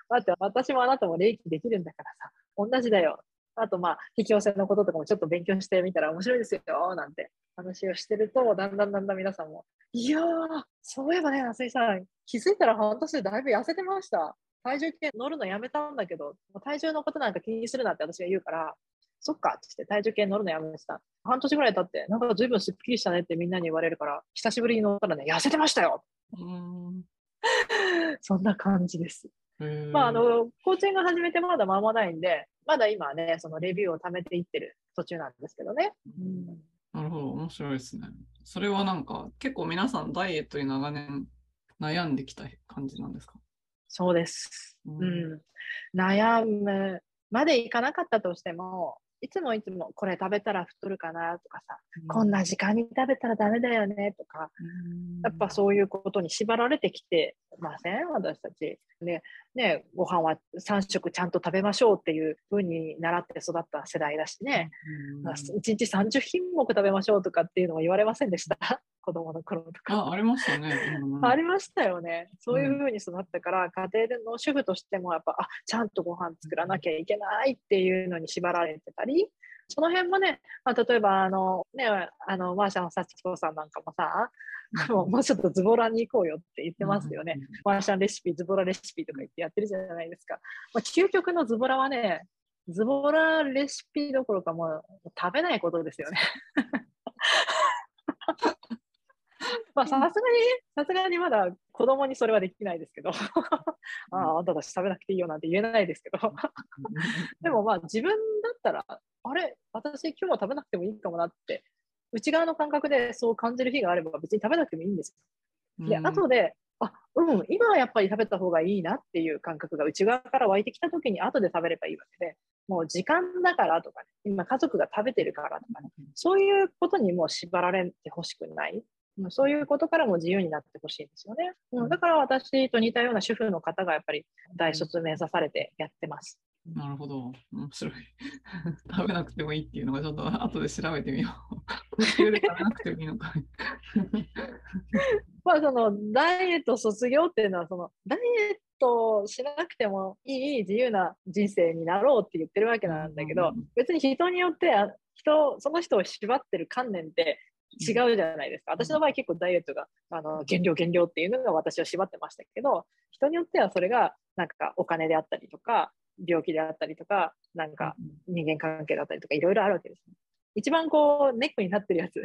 だって私もあなたも霊気できるんだからさ同じだよ。あとまあ引き寄せのこととかもちょっと勉強してみたら面白いですよなんて。話をしてるとだんだんだんだん皆さんもいやーそういえばね夏井さん気づいたら半年でだいぶ痩せてました。体重計乗るのやめたんだけど体重のことなんか気にするなって私が言うからそっかってって体重計乗るのやめました。半年ぐらい経って、なんか随分すっきりしたねってみんなに言われるから、久しぶりに乗ったらね、痩せてましたようん そんな感じです。まあ、あの、コーチング始めてまだ間もないんで、まだ今ね、そのレビューを貯めていってる途中なんですけどね。うんなるほど、面白いですね。それはなんか、結構皆さんダイエットに長年悩んできた感じなんですか？そうです。ううんん。悩むまでいかなかったとしても、いつもいつもこれ食べたら太るかなとかさ、こんな時間に食べたらダメだよねとか、やっぱそういうことに縛られてきてません？私たち。ね、ね、ご飯は3食ちゃんと食べましょうっていう風に習って育った世代だしね、うん。1日30品目食べましょうとかっていうのも言われませんでした？子供の頃とか。あ、ありましたね。うんありましたよね。そういう風に育ったから、家庭での主婦としてもやっぱ、あ、ちゃんとご飯作らなきゃいけないっていうのに縛られてたり、その辺もね、まあ、例えばあの、ね、あの、マーシャの幸子さんなんかもさ、もうもうちょっとズボラに行こうよって言ってますよね。。マーシャンレシピ、ズボラレシピとか言ってやってるじゃないですか。まあ、究極のズボラはね、ズボラレシピどころかもう食べないことですよね。まあさすがに、さすがにまだ子供にそれはできないですけど、ああ、あんたたち食べなくていいよなんて言えないですけど、でもまあ自分だったら、あれ、私今日は食べなくてもいいかもなって、内側の感覚でそう感じる日があれば別に食べなくてもいいんですよ。で、うん。後で、あ、うん、今はやっぱり食べた方がいいなっていう感覚が内側から湧いてきた時に後で食べればいいわけで、もう時間だからとかね、今家族が食べてるからとかね、そういうことにもう縛られてほしくない。うんそういうことからも自由になってほしいんですよね。うん、だから私と似たような主婦の方がやっぱり大卒目指されてやってます。なるほど。面白い。食べなくてもいいっていうのがちょっと後で調べてみよう。食べなくてもいいのか。まあそのダイエット卒業っていうのはそのダイエットしなくてもいい自由な人生になろうって言ってるわけなんだけど、うん別に人によってあ人その人を縛ってる観念って違うじゃないですか。私の場合結構ダイエットがあの減量減量っていうのが私を縛ってましたけど、人によってはそれがなんかお金であったりとか、病気であったりとか、なんか人間関係だったりとかいろいろあるわけです、ね。一番こうネックになってるやつ。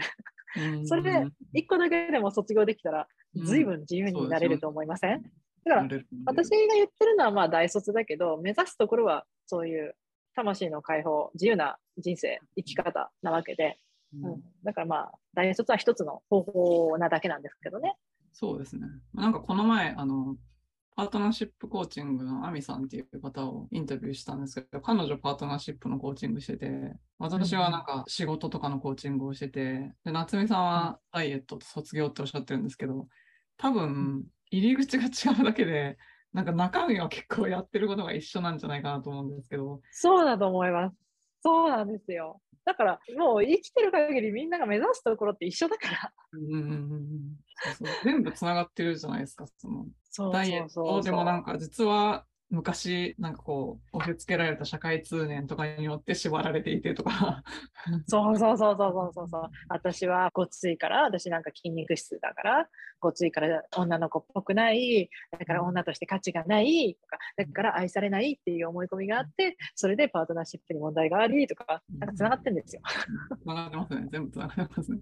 それで一個だけでも卒業できたら、随分自由になれると思いません、だから私が言ってるのはまあ大卒だけど、目指すところはそういう魂の解放、自由な人生、生き方なわけで、うん、だからまあ大卒は一つの方法なだけなんですけどね。そうですね。なんかこの前、あの、パートナーシップコーチングのアミさんっていう方をインタビューしたんですけど、彼女パートナーシップのコーチングしてて、私はなんか仕事とかのコーチングをしてて、で夏美さんはダイエットと卒業っておっしゃってるんですけど、多分入り口が違うだけで、なんか中身は結構やってることが一緒なんじゃないかなと思うんですけど。そうだと思います。そうなんですよ。だからもう生きてる限りみんなが目指すところって一緒だから。うんそうそう全部つながってるじゃないですか。そのダイエットでもなんか実は昔、なんかこう、押し付けられた社会通念とかによって縛られていてとか。そうそうそうそうそうそう。私はごついから、私なんか筋肉質だから、ごついから女の子っぽくない、だから女として価値がないとか、だから愛されないっていう思い込みがあって、それでパートナーシップに問題がありとか、なんか繋がってんですよ。繋がってますね。全部繋がってますね。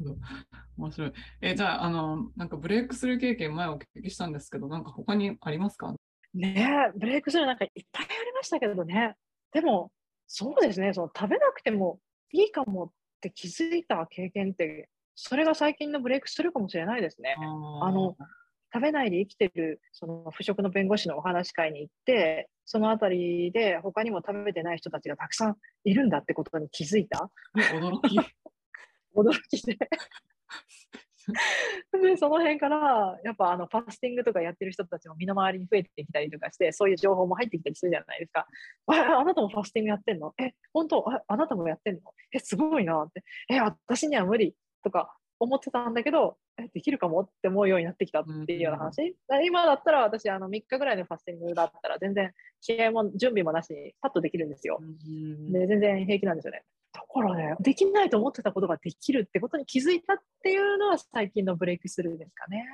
面白い。えじゃあ、あの、なんかブレイクスルー経験前お聞きしたんですけど、なんか他にありますか？ねブレイクスルーなんかいっぱいありましたけどね。でも、そうですね、その食べなくてもいいかもって気づいた経験って、それが最近のブレイクスルーかもしれないですね。あの食べないで生きてるその腐食の弁護士のお話会に行って、そのあたりで他にも食べてない人たちがたくさんいるんだってことに気づいた。驚き。驚きで で、その辺から、やっぱあのファスティングとかやってる人たちも身の回りに増えてきたりとかして、そういう情報も入ってきたりするじゃないですか。ああなたもファスティングやってんの？え、本当？ああなたもやってんの？え、すごいなって。え、私には無理とか思ってたんだけど、え、できるかもって思うようになってきたっていうような話。うん、今だったら私、あの3日ぐらいのファスティングだったら全然気合も準備もなしにパッとできるんですよ。うん、で、全然平気なんですよね。だからね、できないと思ってたことができるってことに気づいたっていうのは最近のブレイクスルーですかね。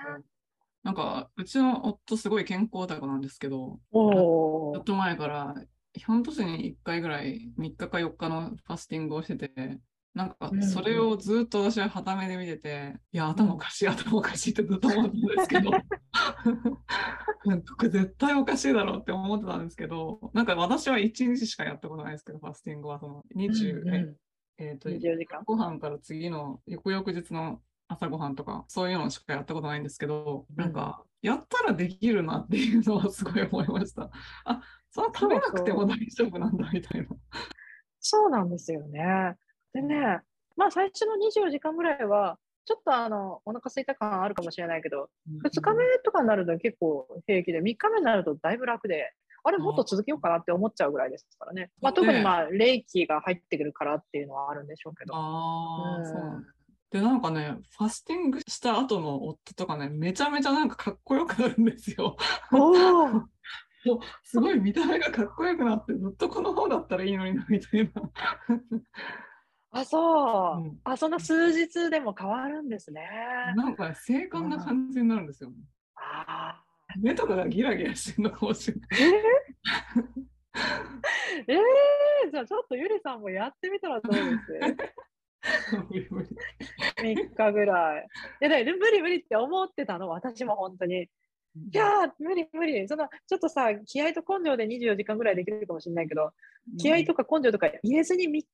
なんか、うちの夫すごい健康オタクなんですけど、ちょっと前から半年に1回ぐらい3日か4日のファスティングをしてて、なんかそれをずっと私ははためで見てて、いや、頭おかしい、頭おかしいってずっと思ってたんですけど、これ絶対おかしいだろうって思ってたんですけど、なんか私は1日しかやったことないですけど、ファスティングはその20、うんうん、えっ、ー、と、時間ご飯から次の翌々日の朝ごはんとか、そういうのしかやったことないんですけど、うん、なんか、やったらできるなっていうのはすごい思いました。あ、その食べなくても大丈夫なんだみたいな。そうなんですよね。でね、まあ最初の24時間ぐらいは、ちょっとあの、お腹空いた感あるかもしれないけど、2日目とかになると結構平気で、3日目になるとだいぶ楽で、あれもっと続けようかなって思っちゃうぐらいですからね。まあ、特にまあ、冷気が入ってくるからっていうのはあるんでしょうけど。ああ、で、なんかね、ファスティングした後の夫とかね、めちゃめちゃなんかかっこよくなるんですよ。お すごい見た目がかっこよくなって、ずっとこの方だったらいいのにな、みたいな。あ、そう、うん、あ、そんな数日でも変わるんですね。なんか、精悍な感じになるんですよ、ね。あ目とかがギラギラしてるのかもしれない。えー、えー、じゃあちょっとゆりさんもやってみたらどうです？無理無理。3日ぐらい。いやだ無理無理って思ってたの、私も本当に。いや無理無理。そのちょっとさ、気合と根性で24時間ぐらいできるかもしれないけど、気合とか根性とか入れずに3日？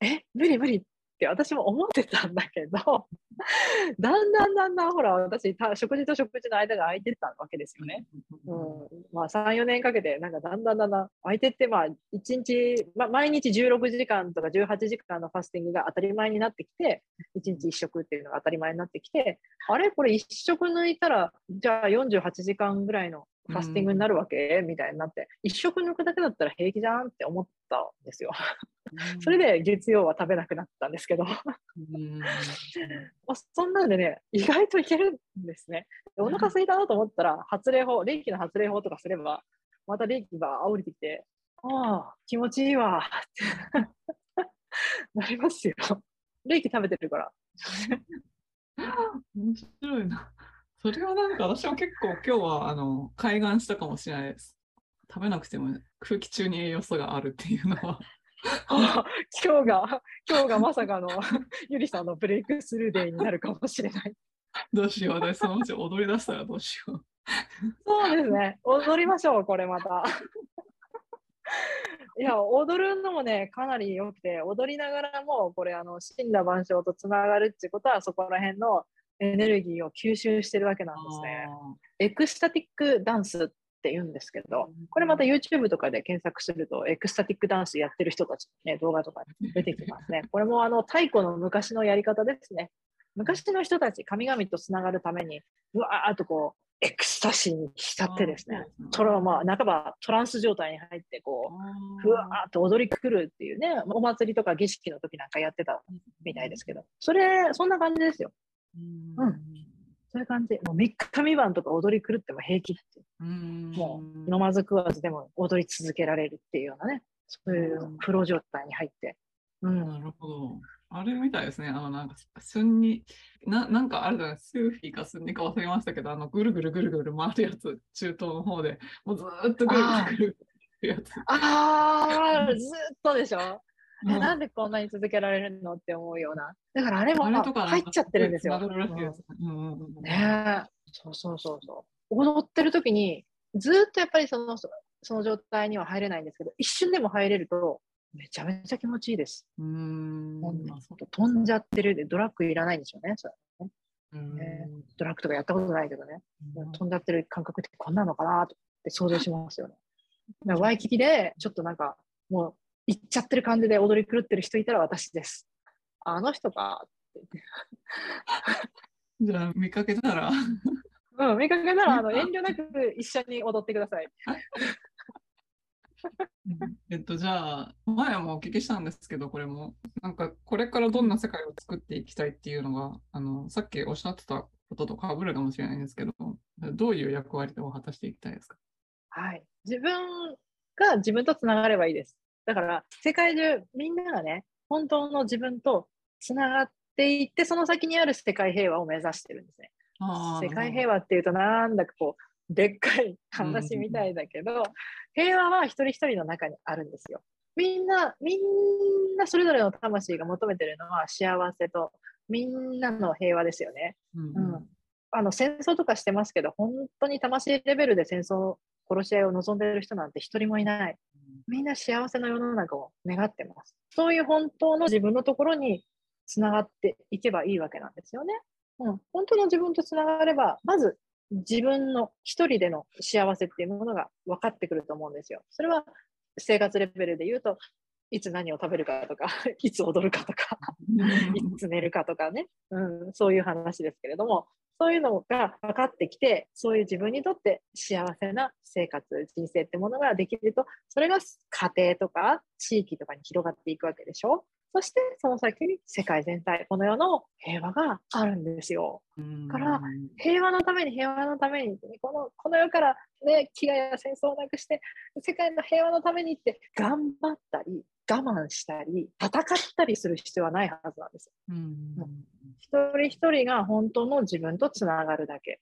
え、無理無理。って私も思ってたんだけど、だんだんだんだんほら、私、食事と食事の間が空いてたわけですよね。うん、まあ、3、4年かけて、なんかだんだんだんだん空いてって、まあ、1日、まあ、毎日16時間とか18時間のファスティングが当たり前になってきて、1日1食っていうのが当たり前になってきて、あれ？これ1食抜いたら、じゃあ48時間ぐらいのファスティングになるわけ、みたいになって、一食抜くだけだったら平気じゃんって思ったんですよ。それで月曜は食べなくなったんですけど まあ、そんなんでね、意外といけるんですね。お腹空いたなと思ったら、発令法、冷気の発令法とかすれば、また冷気が降りてきて、ああ、気持ちいいわって なりますよ。レーキ食べてるから。面白いな。それはなんか私も結構今日はあの開眼したかもしれないです。食べなくても空気中に栄養素があるっていうのは。今日が、今日がまさかの ゆりさんのブレイクスルーデーになるかもしれない。どうしよう。私そのうち踊り出したらどうしよう。そうですね。踊りましょう、これまた。いや、踊るのもね、かなり良くて、踊りながらも、これ、あの、死んだ万象とつながるっていうことは、そこら辺のエネルギーを吸収してるわけなんですね。 ecstatic dance って言うんですけど、これまた YouTube とかで検索すると、 ecstatic dance やってる人たちの、ね、動画とか出てきますね。これもあの太古の昔のやり方ですね。昔の人たち、神々とつながるために、うわーっとこう、エクスタシーに浸ってですね、トラまあ、半ばトランス状態に入って、こう、ふわーっと踊りくるっていうね、お祭りとか儀式の時なんかやってたみたいですけど、それ、そんな感じですよ。うんそういう感じ。もう3日3晩とか踊り狂っても平気って。うんもう飲まず食わずでも踊り続けられるっていうようなね、そういうプロ状態に入って。うん。なるほど。あれみたいですね。あの、なんか、スンニ、ななんかあるじゃない。スーフィーかスンニか忘れましたけど、あの、ぐるぐるぐるぐる回るやつ、中東の方で、もうずーっとぐるぐるぐるぐるやつ。ああ、ずっとでしょ、うなんでこんなに続けられるのって思うような。だからあれも入っちゃってるんですよ。ねえ。そうそうそうそう。踊ってる時に、ずっとやっぱりその、そその状態には入れないんですけど、一瞬でも入れると、めちゃめちゃ気持ちいいです。うーん。飛んじゃってるで、ドラッグいらないんでしょうね。そドラッグとかやったことないけどね。うん飛んじゃってる感覚ってこんなのかなとって想像しますよね。ワイキキで、ちょっとなんか、もう、行っちゃってる感じで踊り狂ってる人いたら私です。あの人かって。じゃあ、見かけたら、うん、見かけたら、あの、遠慮なく一緒に踊ってください。えっと、じゃあ、前もお聞きしたんですけど、これも、なんか、これからどんな世界を作っていきたいっていうのが、あの、さっきおっしゃってたことと被るかもしれないんですけど、どういう役割を果たしていきたいですか？はい。自分が自分とつながればいいです。だから、世界中、みんながね、本当の自分とつながっていって、その先にある世界平和を目指してるんですね。世界平和っていうとなんだかこうでっかい話みたいだけど、平和は一人一人の中にあるんですよ。みんな、みんなそれぞれの魂が求めてるのは幸せとみんなの平和ですよね。うんうんあの戦争とかしてますけど、本当に魂レベルで戦争、殺し合いを望んでいる人なんて一人もいない。みんな幸せの世の中を願ってます。そういう本当の自分のところにつながっていけばいいわけなんですよね。うん、本当の自分とつながれば、まず自分の一人での幸せっていうものが分かってくると思うんですよ。それは生活レベルで言うと、いつ何を食べるかとか、いつ踊るかとか、いつ寝るかとかね、うん、そういう話ですけれども、そういうのが分かってきて、そういう自分にとって幸せな生活、人生ってものができると、それが家庭とか地域とかに広がっていくわけでしょ？そしてその先に世界全体、この世の平和があるんですよ。うんから平和のために平和のためにこのこの世から、ね、飢餓や戦争をなくして世界の平和のためにって頑張ったり我慢したり戦ったりする必要はないはずなんですよ。うん一人一人が本当の自分とつながるだけ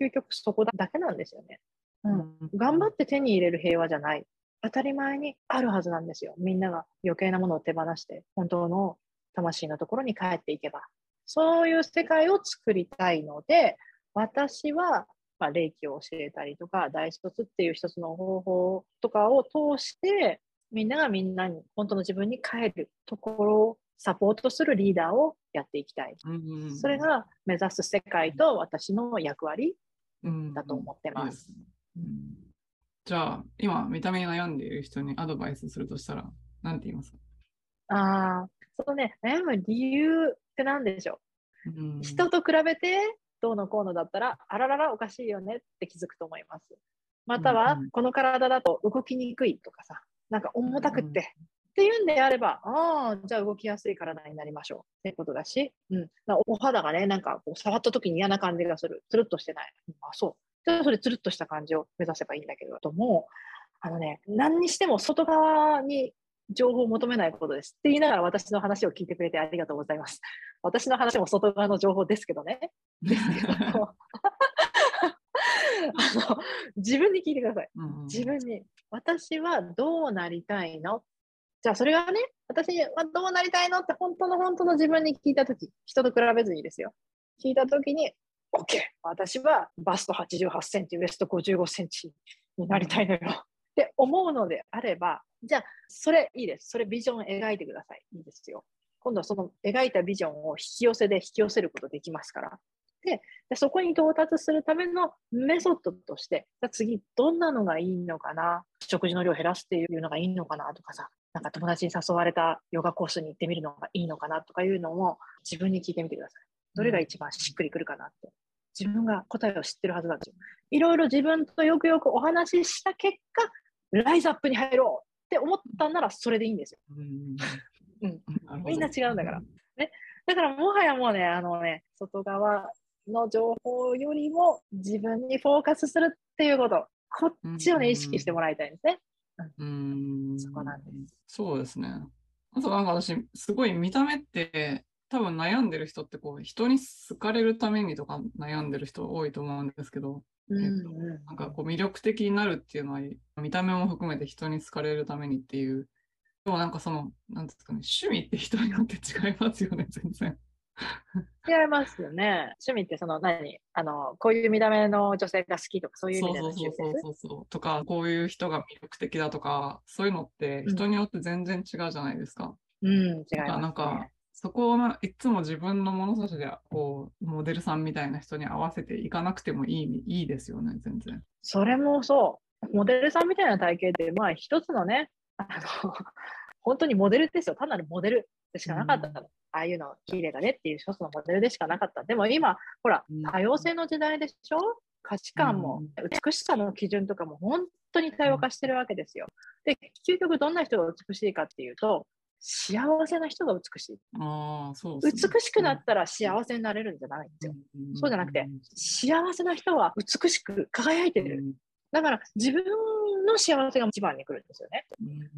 究極そこだけなんですよね。うん、頑張って手に入れる平和じゃない当たり前にあるはずなんですよ。みんなが余計なものを手放して本当の魂のところに帰っていけば。そういう世界を作りたいので、私は、まあ、霊気を教えたりとか、大卒っていう一つの方法とかを通して、みんながみんなに本当の自分に帰るところをサポートするリーダーをやっていきたい。うんそれが目指す世界と私の役割うんだと思ってます。うんじゃあ、今、見た目に悩んでいる人にアドバイスするとしたら、なんて言いますか、ああ、そのね、悩む理由って何でしょう？んう。人と比べてどうのこうのだったら、あらららおかしいよねって気づくと思います。または、うんうんこの体だと動きにくいとかさ、なんか重たくって、っていうんであれば、ああ、じゃあ動きやすい体になりましょうってことだし、うん、なお肌がね、なんかこう触った時に嫌な感じがする。つるっとしてない。うんあ、そう。じゃあそれつるっとした感じを目指せばいいんだけど、とも、あのね、何にしても外側に情報を求めないことです。って言いながら私の話を聞いてくれてありがとうございます。私の話も外側の情報ですけどね。ですけどあの自分に聞いてください。うん自分に。私はどうなりたいの？じゃあそれがね、私はどうなりたいのって本当の本当の自分に聞いたとき、人と比べずにですよ。聞いたときに、OK! 私はバスト88センチ、ウエスト55センチになりたいのよ。って思うのであれば、じゃあそれいいです。それビジョン描いてください。いいですよ。今度はその描いたビジョンを引き寄せで引き寄せることできますから。で、でそこに到達するためのメソッドとして、じゃあ次、どんなのがいいのかな？食事の量を減らすっていうのがいいのかなとかさ、なんか友達に誘われたヨガコースに行ってみるのがいいのかな？とかいうのも自分に聞いてみてください。どれが一番しっくりくるかなって。自分が答えを知ってるはずなんですよ。いろいろ自分とよくよくお話しした結果、ライズアップに入ろうって思ったんならそれでいいんですよ。うんみんな違うんだから。ね、だからもはやもうね、あのね、外側の情報よりも自分にフォーカスするっていうこと、こっちをね、うん意識してもらいたいんですね。うんそこなんですそうですね。あとなんか私、すごい見た目って、多分悩んでる人ってこう人に好かれるためにとか悩んでる人多いと思うんですけど、うんえっとなんかこう魅力的になるっていうのは見た目も含めて人に好かれるためにっていう。でもなんかその、なんですかね、趣味って人によって違いますよね、全然。違いますよね。趣味ってその何？あの、こういう見た目の女性が好きとかそういう意味でのそうそうそう。そうそう。とか、こういう人が魅力的だとか、そういうのって人によって全然違うじゃないですか。うん、違います、ね。なんか、そこをないつも自分の物差しでこうモデルさんみたいな人に合わせていかなくてもいいいいですよね、全然。それもそう。モデルさんみたいな体型って、まあ一つのね、あの、本当にモデルですよ。単なるモデルでしかなかったの。ああいうの綺麗だねっていう一つのモデルでしかなかった。でも今、ほらうん、多様性の時代でしょ？価値観も、美しさの基準とかも本当に多様化してるわけですよ。で、究極どんな人が美しいかっていうと、幸せな人が美しい。ああ、そうね美しくなったら幸せになれるんじゃないんですよ。うんそうじゃなくて、幸せな人は美しく輝いてる。だから自分の幸せが一番に来るんですよね。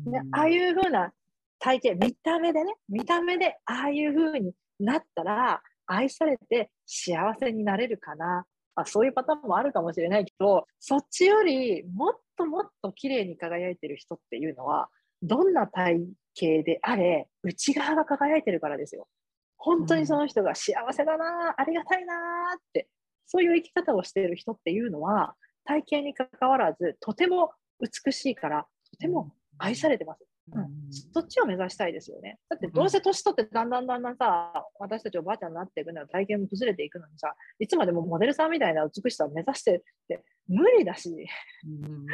うんでああいう風な体型、見た目でね、見た目でああいう風になったら、愛されて幸せになれるかな。あそういうパターンもあるかもしれないけど、そっちよりもっともっと綺麗に輝いてる人っていうのは、どんな体型であれ、内側が輝いてるからですよ。本当にその人が幸せだな、ありがたいなって、そういう生き方をしている人っていうのは、体型にかかわらず、とても美しいから、とても愛されてます。うん。そっちを目指したいですよね。だってどうせ年取ってだんだんだんだんさ、私たちおばあちゃんになっていくのは体型も崩れていくのにさ、いつまでもモデルさんみたいな美しさを目指してって無理だし、うん。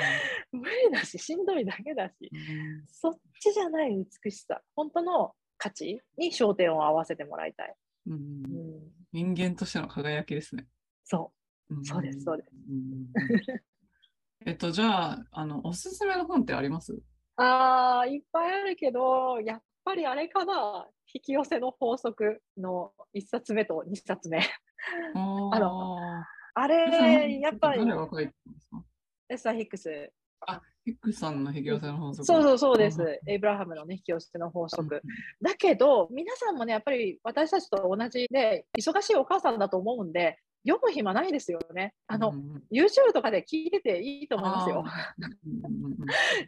無理だし、しんどいだけだし、うん。そっちじゃない美しさ、本当の価値に焦点を合わせてもらいたい。うん。うん、人間としての輝きですね。そう。ん。そうですそうです。うん。えっと、じゃあ、あの、おすすめの本ってあります？ああ、いっぱいあるけど、やっぱりあれかな、引き寄せの法則の1冊目と2冊目。あ あの、あえれ、やっぱりエスター・ヒックス。ヒックさんの引き寄せの法則。そうそうそうでうんす。エイブラハムのね、引き寄せの法則。だけど、皆さんもね、やっぱり私たちと同じで、忙しいお母さんだと思うんで、読む暇ないですよね。あの、うん YouTube とかで聞いてていいと思いますよ。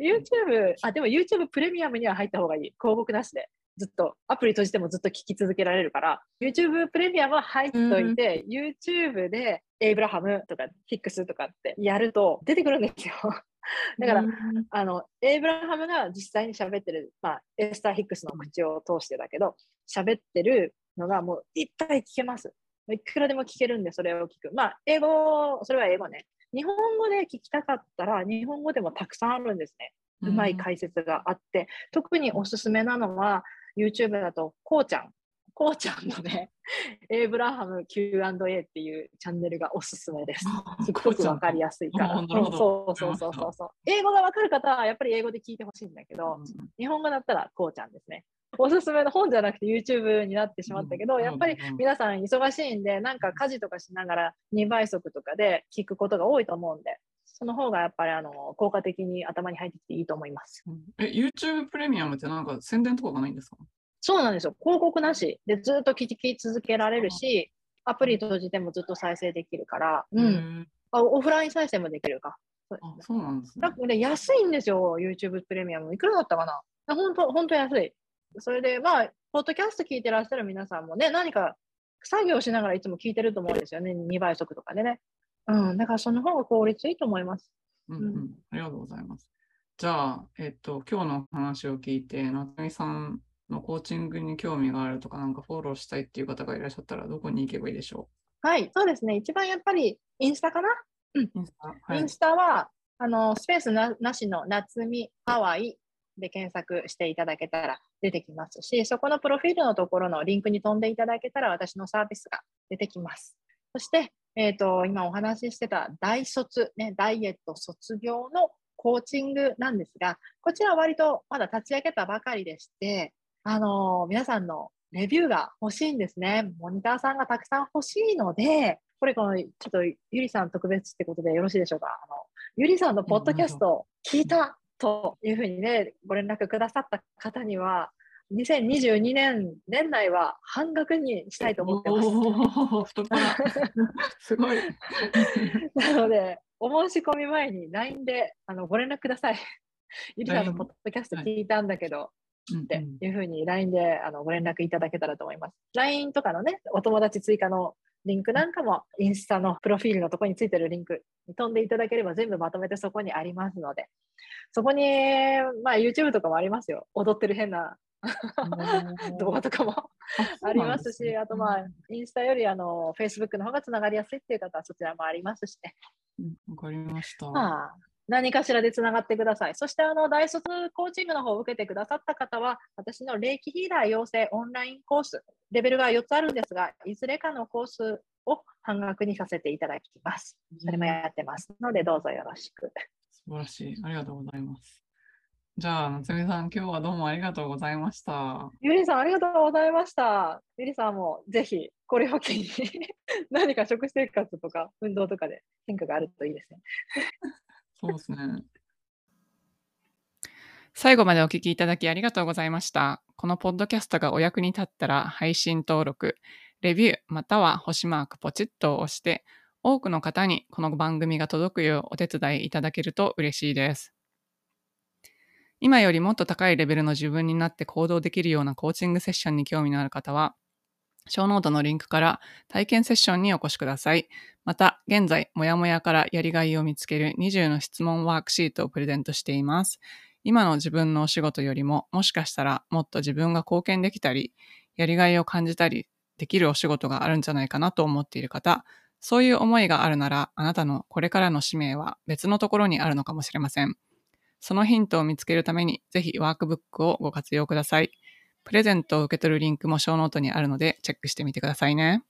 YouTube、あ、でも YouTube プレミアムには入った方がいい。広告なしで。ずっと、アプリ閉じてもずっと聞き続けられるから、YouTube プレミアムは入っといて、YouTube でエイブラハムとかヒックスとかってやると出てくるんですよ。だから、うんあの、エイブラハムが実際に喋ってる、まあ、エスター・ヒックスの口を通してだけど、喋ってるのがもういっぱい聞けます。いくらでも聞けるんで、それを聞く。まあ、英語、それは英語ね。日本語で聞きたかったら、日本語でもたくさんあるんですね。うまい解説があって、特におすすめなのは、YouTube だと、こうちゃん。こうちゃんのね、エイブラハム Q&A っていうチャンネルがおすすめです。すっごくわかりやすいから。うんそうそうそうそうそう。英語がわかる方はやっぱり英語で聞いてほしいんだけど、うん日本語だったらこうちゃんですね。おすすめの本じゃなくて YouTube になってしまったけど、うんやっぱり皆さん忙しいんで、なんか家事とかしながら2倍速とかで聞くことが多いと思うんで、そその方がやっぱりあの効果的に頭に入ってきていいと思います。うんえ、YouTube プレミアムってなんか宣伝とかがないんですか？そうなんですよ。広告なしでずっと聞き続けられるし、アプリ閉じてもずっと再生できるから、うへん、ーあオフライン再生もできるか。そうあ、そうなんですねだ。から安いんですよ、YouTube プレミアム。いくらだったかな？本当、本当安い。それで、まあ、ポッドキャスト聞いてらっしゃる皆さんもね、何か作業しながらいつも聞いてると思うんですよね、2倍速とかでね。うん、だからその方が効率いいと思います。うんうん、ありがとうございます。じゃあ、えっと、今日の話を聞いて、夏美さんのコーチングに興味があるとか、なんかフォローしたいっていう方がいらっしゃったら、どこに行けばいいでしょはい、そうですね。一番やっぱりインスタかな、うインスタ。はい。インスタは、あの、スペースななしの夏美ハワイで検索していただけたら出てきますし、そこのプロフィールのところのリンクに飛んでいただけたら私のサービスが出てきます。そして、えっ、と、今お話ししてた大卒、ね、ダイエット卒業のコーチングなんですが、こちらは割とまだ立ち上げたばかりでして、あの皆さんのレビューが欲しいんですね。モニターさんがたくさん欲しいので、これこの、ちょっとゆりさん特別ってことでよろしいでしょうか？あのゆりさんのポッドキャスト聞いたというふうにね、ご連絡くださった方には、2022年年内は半額にしたいと思ってます。すごい。なので、お申し込み前に LINE であのご連絡ください。ゆりさんのポッドキャスト聞いたんだけど、ってうんうんいうふうに LINE であのご連絡いただけたらと思います。LINE とかのね、お友達追加のリンクなんかも、インスタのプロフィールのところについてるリンクに飛んでいただければ全部まとめてそこにありますので、そこに、まあ YouTube とかもありますよ。踊ってる変な動画とかもありますし、あとまあ、インスタよりあの Facebook の方がつながりやすいっていう方はそちらもありますしね。うんわかりました。まあ、何かしらでつながってください。そして、あの、大卒コーチングの方を受けてくださった方は、私の霊気ヒーラー養成オンラインコース、レベルが4つあるんですが、いずれかのコースを半額にさせていただきます。それもやってますので、どうぞよろしく。素晴らしい。ありがとうございます。じゃあ、夏美さん、今日はどうもありがとうございました。ゆりさん、ありがとうございました。ゆりさんもぜひ、これを機に 何か食生活とか運動とかで変化があるといいですね。そうですね。最後までお聞きいただきありがとうございました。このポッドキャストがお役に立ったら配信登録、レビューまたは星マークポチッと押して多くの方にこの番組が届くようお手伝いいただけると嬉しいです。今よりもっと高いレベルの自分になって行動できるようなコーチングセッションに興味のある方は、ショーノートのリンクから体験セッションにお越しください。また、現在、もやもやからやりがいを見つける20の質問ワークシートをプレゼントしています。今の自分のお仕事よりも、もしかしたらもっと自分が貢献できたり、やりがいを感じたりできるお仕事があるんじゃないかなと思っている方、そういう思いがあるなら、あなたのこれからの使命は別のところにあるのかもしれません。そのヒントを見つけるために、ぜひワークブックをご活用ください。プレゼントを受け取るリンクもショーノートにあるので、チェックしてみてくださいね。